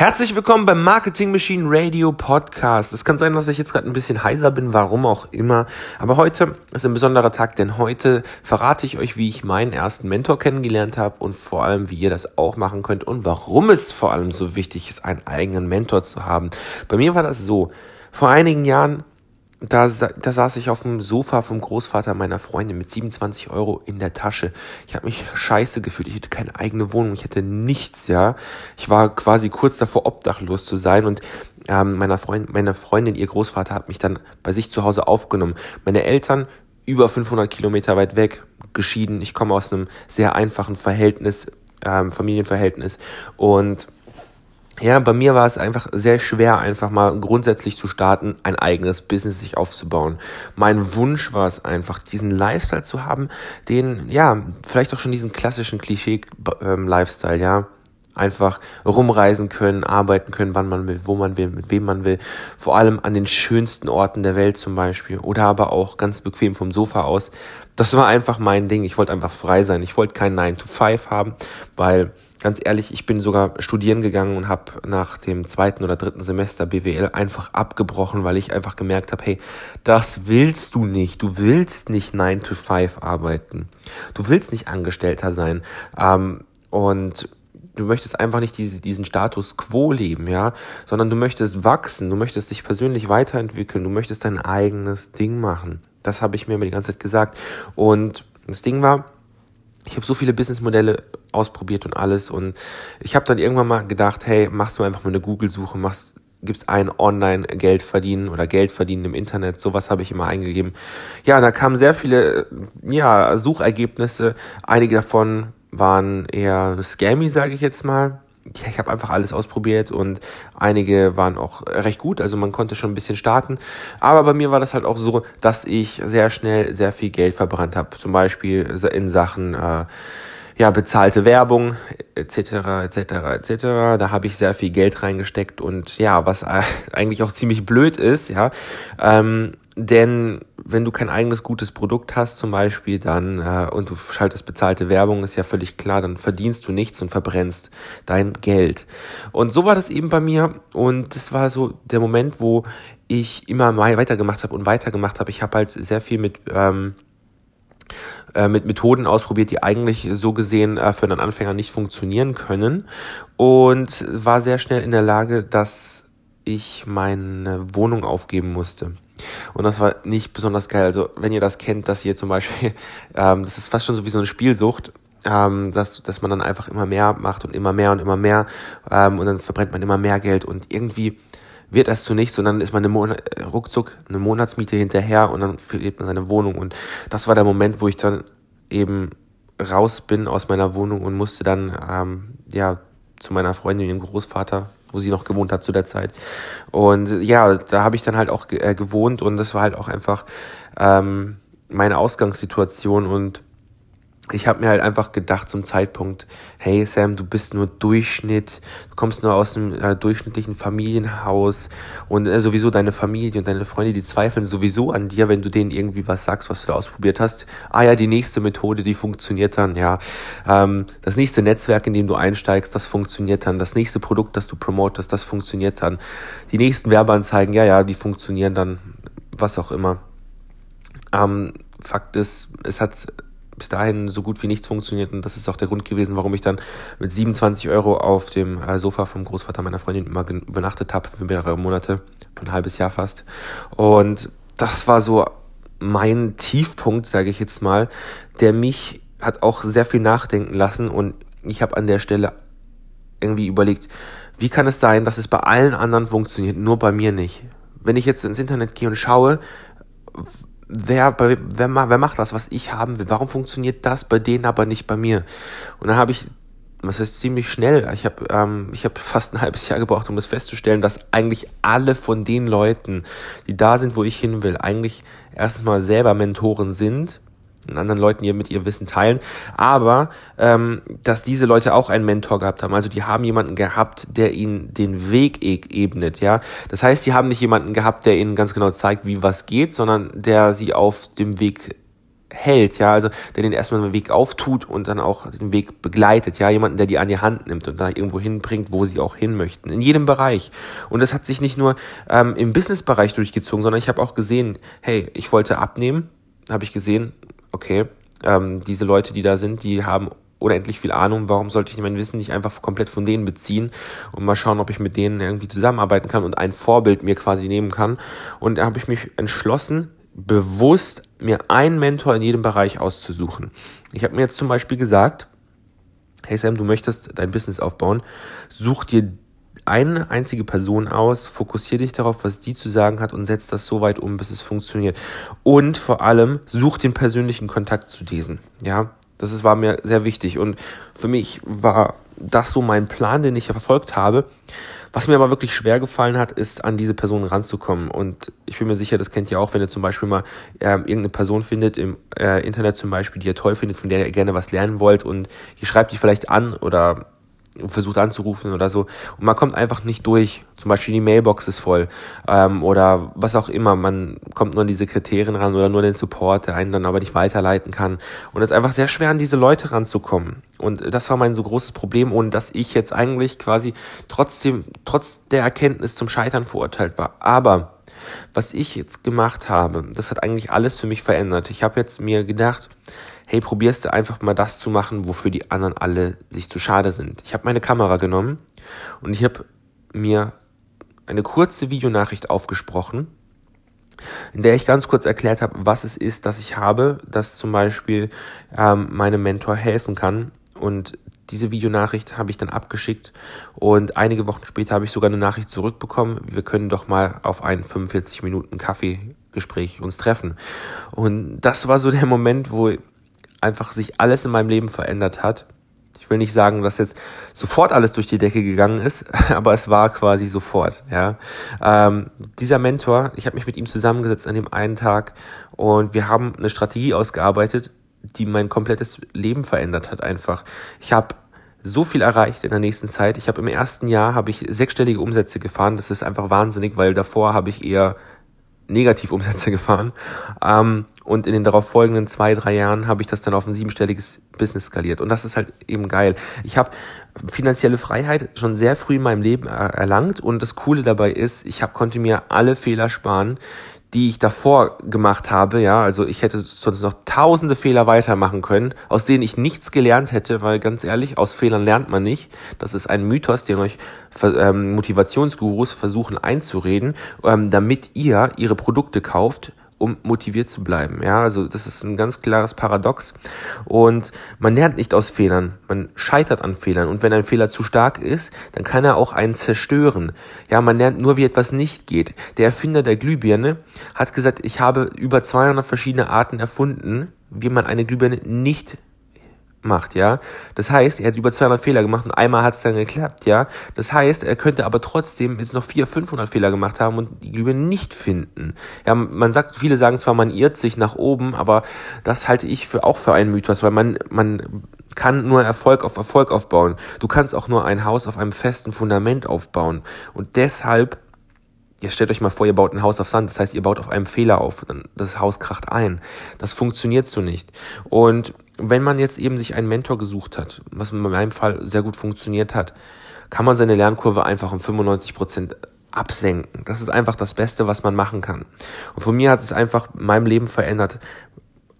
Herzlich willkommen beim Marketing Machine Radio Podcast. Es kann sein, dass ich jetzt gerade ein bisschen heiser bin, warum auch immer. Aber heute ist ein besonderer Tag, denn heute verrate ich euch, wie ich meinen ersten Mentor kennengelernt habe und vor allem, wie ihr das auch machen könnt und warum es vor allem so wichtig ist, einen eigenen Mentor zu haben. Bei mir war das so. Vor einigen Jahren da, da saß ich auf dem Sofa vom Großvater meiner Freundin mit 27 Euro in der Tasche. Ich habe mich scheiße gefühlt. Ich hatte keine eigene Wohnung. Ich hatte nichts, ja. Ich war quasi kurz davor, obdachlos zu sein. Und ähm, meiner Freund, meine Freundin, ihr Großvater, hat mich dann bei sich zu Hause aufgenommen. Meine Eltern über 500 Kilometer weit weg, geschieden. Ich komme aus einem sehr einfachen Verhältnis, ähm, Familienverhältnis. Und ja, bei mir war es einfach sehr schwer, einfach mal grundsätzlich zu starten, ein eigenes Business sich aufzubauen. Mein Wunsch war es einfach, diesen Lifestyle zu haben, den, ja, vielleicht auch schon diesen klassischen Klischee-Lifestyle, ähm, ja. Einfach rumreisen können, arbeiten können, wann man will, wo man will, mit wem man will. Vor allem an den schönsten Orten der Welt zum Beispiel. Oder aber auch ganz bequem vom Sofa aus. Das war einfach mein Ding. Ich wollte einfach frei sein. Ich wollte kein 9 to 5 haben, weil ganz ehrlich, ich bin sogar studieren gegangen und habe nach dem zweiten oder dritten Semester BWL einfach abgebrochen, weil ich einfach gemerkt habe, hey, das willst du nicht. Du willst nicht 9 to 5 arbeiten. Du willst nicht Angestellter sein. Ähm, und du möchtest einfach nicht diese, diesen Status quo leben, ja, sondern du möchtest wachsen, du möchtest dich persönlich weiterentwickeln, du möchtest dein eigenes Ding machen. Das habe ich mir immer die ganze Zeit gesagt. Und das Ding war, ich habe so viele Businessmodelle ausprobiert und alles und ich habe dann irgendwann mal gedacht, hey, machst du einfach mal eine Google-Suche, machst gibst ein online Geld verdienen oder Geld verdienen im Internet, sowas habe ich immer eingegeben. Ja, da kamen sehr viele ja, Suchergebnisse, einige davon waren eher scammy, sage ich jetzt mal ja, ich habe einfach alles ausprobiert und einige waren auch recht gut, also man konnte schon ein bisschen starten. Aber bei mir war das halt auch so, dass ich sehr schnell sehr viel Geld verbrannt habe. Zum Beispiel in Sachen äh, ja, bezahlte Werbung etc. etc. etc. Da habe ich sehr viel Geld reingesteckt und ja, was eigentlich auch ziemlich blöd ist, ja, ähm, denn wenn du kein eigenes gutes Produkt hast zum Beispiel, dann äh, und du schaltest bezahlte Werbung, ist ja völlig klar, dann verdienst du nichts und verbrennst dein Geld. Und so war das eben bei mir und das war so der Moment, wo ich immer weitergemacht habe und weitergemacht habe. Ich habe halt sehr viel mit ähm, äh, mit Methoden ausprobiert, die eigentlich so gesehen äh, für einen Anfänger nicht funktionieren können und war sehr schnell in der Lage, dass ich meine Wohnung aufgeben musste. Und das war nicht besonders geil. Also wenn ihr das kennt, dass ihr zum Beispiel, ähm, das ist fast schon so wie so eine Spielsucht, ähm, dass, dass man dann einfach immer mehr macht und immer mehr und immer mehr ähm, und dann verbrennt man immer mehr Geld und irgendwie wird das zu nichts und dann ist man eine Mon ruckzuck eine Monatsmiete hinterher und dann verliert man seine Wohnung. Und das war der Moment, wo ich dann eben raus bin aus meiner Wohnung und musste dann ähm, ja zu meiner Freundin, ihrem Großvater, wo sie noch gewohnt hat zu der Zeit. Und ja, da habe ich dann halt auch äh, gewohnt und das war halt auch einfach ähm, meine Ausgangssituation und ich habe mir halt einfach gedacht zum Zeitpunkt, hey Sam, du bist nur Durchschnitt, du kommst nur aus einem äh, durchschnittlichen Familienhaus und äh, sowieso deine Familie und deine Freunde, die zweifeln sowieso an dir, wenn du denen irgendwie was sagst, was du da ausprobiert hast. Ah ja, die nächste Methode, die funktioniert dann, ja. Ähm, das nächste Netzwerk, in dem du einsteigst, das funktioniert dann. Das nächste Produkt, das du promotest, das funktioniert dann. Die nächsten Werbeanzeigen, ja, ja, die funktionieren dann, was auch immer. Ähm, Fakt ist, es hat bis dahin so gut wie nichts funktioniert und das ist auch der Grund gewesen, warum ich dann mit 27 Euro auf dem äh, Sofa vom Großvater meiner Freundin immer übernachtet habe für mehrere Monate, für ein halbes Jahr fast. Und das war so mein Tiefpunkt, sage ich jetzt mal, der mich hat auch sehr viel nachdenken lassen und ich habe an der Stelle irgendwie überlegt, wie kann es sein, dass es bei allen anderen funktioniert, nur bei mir nicht? Wenn ich jetzt ins Internet gehe und schaue, wer, wer, wer macht das, was ich haben will? Warum funktioniert das bei denen aber nicht bei mir? Und dann habe ich, was heißt ziemlich schnell, ich habe ähm, ich hab fast ein halbes Jahr gebraucht, um das festzustellen, dass eigentlich alle von den Leuten, die da sind, wo ich hin will, eigentlich erstens mal selber Mentoren sind anderen Leuten ihr mit ihr Wissen teilen, aber ähm, dass diese Leute auch einen Mentor gehabt haben. Also die haben jemanden gehabt, der ihnen den Weg e ebnet, ja. Das heißt, die haben nicht jemanden gehabt, der ihnen ganz genau zeigt, wie was geht, sondern der sie auf dem Weg hält, ja, also der den erstmal den Weg auftut und dann auch den Weg begleitet, ja, jemanden, der die an die Hand nimmt und da irgendwo hinbringt, wo sie auch hin möchten, in jedem Bereich. Und das hat sich nicht nur ähm, im Businessbereich durchgezogen, sondern ich habe auch gesehen, hey, ich wollte abnehmen, habe ich gesehen, okay, ähm, diese Leute, die da sind, die haben unendlich viel Ahnung, warum sollte ich mein Wissen nicht einfach komplett von denen beziehen und mal schauen, ob ich mit denen irgendwie zusammenarbeiten kann und ein Vorbild mir quasi nehmen kann. Und da habe ich mich entschlossen, bewusst mir einen Mentor in jedem Bereich auszusuchen. Ich habe mir jetzt zum Beispiel gesagt, hey Sam, du möchtest dein Business aufbauen, such dir eine einzige Person aus, fokussiere dich darauf, was die zu sagen hat und setz das so weit um, bis es funktioniert. Und vor allem such den persönlichen Kontakt zu diesen. Ja, das war mir sehr wichtig. Und für mich war das so mein Plan, den ich verfolgt habe. Was mir aber wirklich schwer gefallen hat, ist an diese Person ranzukommen. Und ich bin mir sicher, das kennt ihr auch, wenn ihr zum Beispiel mal äh, irgendeine Person findet im äh, Internet zum Beispiel, die ihr toll findet, von der ihr gerne was lernen wollt und ihr schreibt die vielleicht an oder versucht anzurufen oder so und man kommt einfach nicht durch. Zum Beispiel die Mailbox ist voll ähm, oder was auch immer. Man kommt nur an diese Kriterien ran oder nur den Support, der einen dann aber nicht weiterleiten kann. Und es ist einfach sehr schwer, an diese Leute ranzukommen. Und das war mein so großes Problem, ohne dass ich jetzt eigentlich quasi trotzdem, trotz der Erkenntnis zum Scheitern verurteilt war. Aber was ich jetzt gemacht habe, das hat eigentlich alles für mich verändert. Ich habe jetzt mir gedacht, hey, probierst du einfach mal das zu machen, wofür die anderen alle sich zu schade sind. Ich habe meine Kamera genommen und ich habe mir eine kurze Videonachricht aufgesprochen, in der ich ganz kurz erklärt habe, was es ist, dass ich habe, dass zum Beispiel ähm, meinem Mentor helfen kann. Und diese Videonachricht habe ich dann abgeschickt und einige Wochen später habe ich sogar eine Nachricht zurückbekommen. Wir können doch mal auf ein 45 Minuten Kaffeegespräch uns treffen. Und das war so der Moment, wo einfach sich alles in meinem Leben verändert hat. Ich will nicht sagen, dass jetzt sofort alles durch die Decke gegangen ist, aber es war quasi sofort. Ja, ähm, dieser Mentor, ich habe mich mit ihm zusammengesetzt an dem einen Tag und wir haben eine Strategie ausgearbeitet, die mein komplettes Leben verändert hat. Einfach, ich habe so viel erreicht in der nächsten Zeit. Ich habe im ersten Jahr habe ich sechsstellige Umsätze gefahren. Das ist einfach wahnsinnig, weil davor habe ich eher Negativumsätze gefahren. Ähm, und in den darauf folgenden zwei, drei Jahren habe ich das dann auf ein siebenstelliges Business skaliert. Und das ist halt eben geil. Ich habe finanzielle Freiheit schon sehr früh in meinem Leben erlangt. Und das Coole dabei ist, ich hab, konnte mir alle Fehler sparen, die ich davor gemacht habe, ja, also ich hätte sonst noch tausende Fehler weitermachen können, aus denen ich nichts gelernt hätte, weil ganz ehrlich, aus Fehlern lernt man nicht. Das ist ein Mythos, den euch ähm, Motivationsgurus versuchen einzureden, ähm, damit ihr ihre Produkte kauft, um motiviert zu bleiben. Ja, also das ist ein ganz klares Paradox. Und man lernt nicht aus Fehlern. Man scheitert an Fehlern. Und wenn ein Fehler zu stark ist, dann kann er auch einen zerstören. Ja, man lernt nur, wie etwas nicht geht. Der Erfinder der Glühbirne hat gesagt, ich habe über 200 verschiedene Arten erfunden, wie man eine Glühbirne nicht macht, ja. Das heißt, er hat über 200 Fehler gemacht und einmal hat es dann geklappt, ja. Das heißt, er könnte aber trotzdem jetzt noch 400, 500 Fehler gemacht haben und die Glühbirne nicht finden. Ja, man sagt, viele sagen zwar, man irrt sich nach oben, aber das halte ich für auch für einen Mythos, weil man, man kann nur Erfolg auf Erfolg aufbauen. Du kannst auch nur ein Haus auf einem festen Fundament aufbauen. Und deshalb Ihr stellt euch mal vor, ihr baut ein Haus auf Sand, das heißt, ihr baut auf einem Fehler auf, dann das Haus kracht ein. Das funktioniert so nicht. Und wenn man jetzt eben sich einen Mentor gesucht hat, was in meinem Fall sehr gut funktioniert hat, kann man seine Lernkurve einfach um 95 Prozent absenken. Das ist einfach das Beste, was man machen kann. Und von mir hat es einfach mein Leben verändert.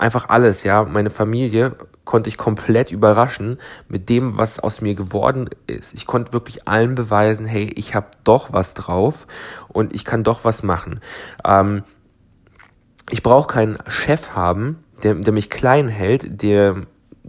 Einfach alles, ja. Meine Familie konnte ich komplett überraschen mit dem, was aus mir geworden ist. Ich konnte wirklich allen beweisen, hey, ich habe doch was drauf und ich kann doch was machen. Ähm, ich brauche keinen Chef haben, der, der mich klein hält, der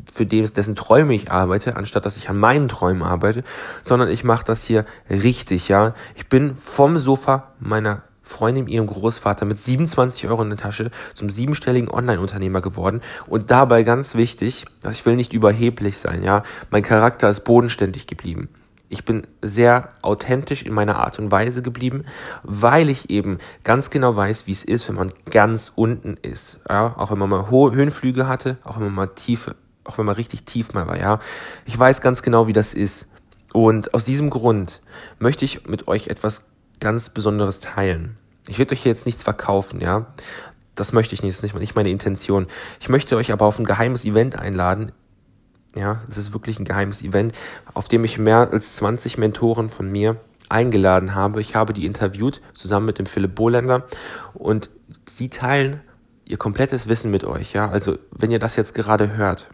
für den, dessen Träume ich arbeite, anstatt dass ich an meinen Träumen arbeite, sondern ich mache das hier richtig, ja. Ich bin vom Sofa meiner Freundin, ihrem Großvater mit 27 Euro in der Tasche zum siebenstelligen Online-Unternehmer geworden und dabei ganz wichtig, dass ich will nicht überheblich sein, ja. Mein Charakter ist bodenständig geblieben. Ich bin sehr authentisch in meiner Art und Weise geblieben, weil ich eben ganz genau weiß, wie es ist, wenn man ganz unten ist. Ja, auch wenn man mal hohe Höhenflüge hatte, auch wenn man mal tiefe, auch wenn man richtig tief mal war, ja. Ich weiß ganz genau, wie das ist. Und aus diesem Grund möchte ich mit euch etwas ganz Besonderes teilen. Ich werde euch jetzt nichts verkaufen, ja. das möchte ich nicht, das ist nicht meine Intention. Ich möchte euch aber auf ein geheimes Event einladen. Ja, es ist wirklich ein geheimes Event, auf dem ich mehr als 20 Mentoren von mir eingeladen habe. Ich habe die interviewt zusammen mit dem Philipp Bohländer und sie teilen ihr komplettes Wissen mit euch. Ja, also wenn ihr das jetzt gerade hört,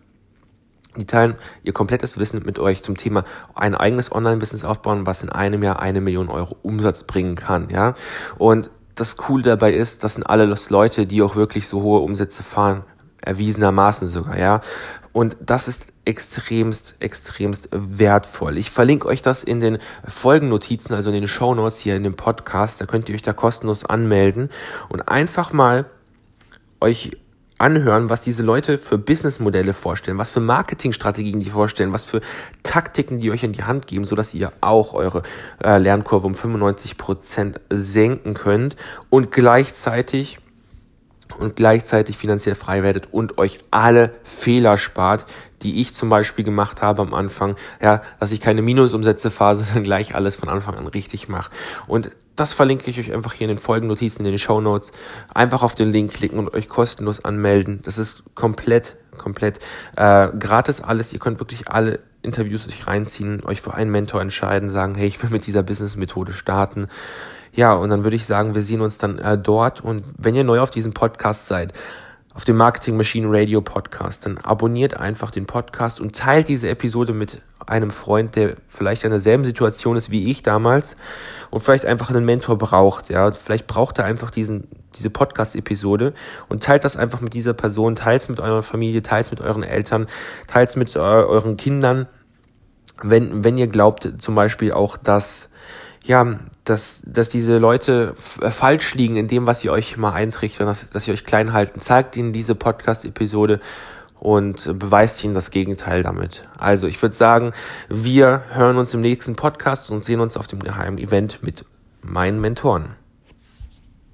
die teilen ihr komplettes Wissen mit euch zum Thema ein eigenes Online-Business aufbauen, was in einem Jahr eine Million Euro Umsatz bringen kann, ja. Und das Coole dabei ist, das sind alles Leute, die auch wirklich so hohe Umsätze fahren, erwiesenermaßen sogar, ja. Und das ist extremst, extremst wertvoll. Ich verlinke euch das in den Folgennotizen, also in den Show Notes hier in dem Podcast. Da könnt ihr euch da kostenlos anmelden und einfach mal euch anhören, was diese Leute für Businessmodelle vorstellen, was für Marketingstrategien die vorstellen, was für Taktiken die euch in die Hand geben, so dass ihr auch eure äh, Lernkurve um 95 Prozent senken könnt und gleichzeitig und gleichzeitig finanziell frei werdet und euch alle Fehler spart, die ich zum Beispiel gemacht habe am Anfang, ja, dass ich keine Minusumsätze fahre, sondern gleich alles von Anfang an richtig mache. Und das verlinke ich euch einfach hier in den Folgennotizen, in den Show Notes. Einfach auf den Link klicken und euch kostenlos anmelden. Das ist komplett, komplett äh, gratis alles. Ihr könnt wirklich alle Interviews euch reinziehen, euch für einen Mentor entscheiden, sagen, hey, ich will mit dieser Business-Methode starten. Ja, und dann würde ich sagen, wir sehen uns dann äh, dort. Und wenn ihr neu auf diesem Podcast seid, auf dem Marketing Machine Radio Podcast, dann abonniert einfach den Podcast und teilt diese Episode mit einem Freund, der vielleicht in derselben Situation ist wie ich damals und vielleicht einfach einen Mentor braucht, ja, vielleicht braucht er einfach diesen, diese Podcast-Episode und teilt das einfach mit dieser Person, teilt es mit eurer Familie, teilt es mit euren Eltern, teilt es mit äh, euren Kindern, wenn, wenn ihr glaubt zum Beispiel auch, dass ja, dass, dass diese Leute äh, falsch liegen in dem, was sie euch mal eintrichtern, dass, dass sie euch klein halten. Zeigt ihnen diese Podcast-Episode und beweist ihnen das Gegenteil damit. Also ich würde sagen, wir hören uns im nächsten Podcast und sehen uns auf dem geheimen Event mit meinen Mentoren.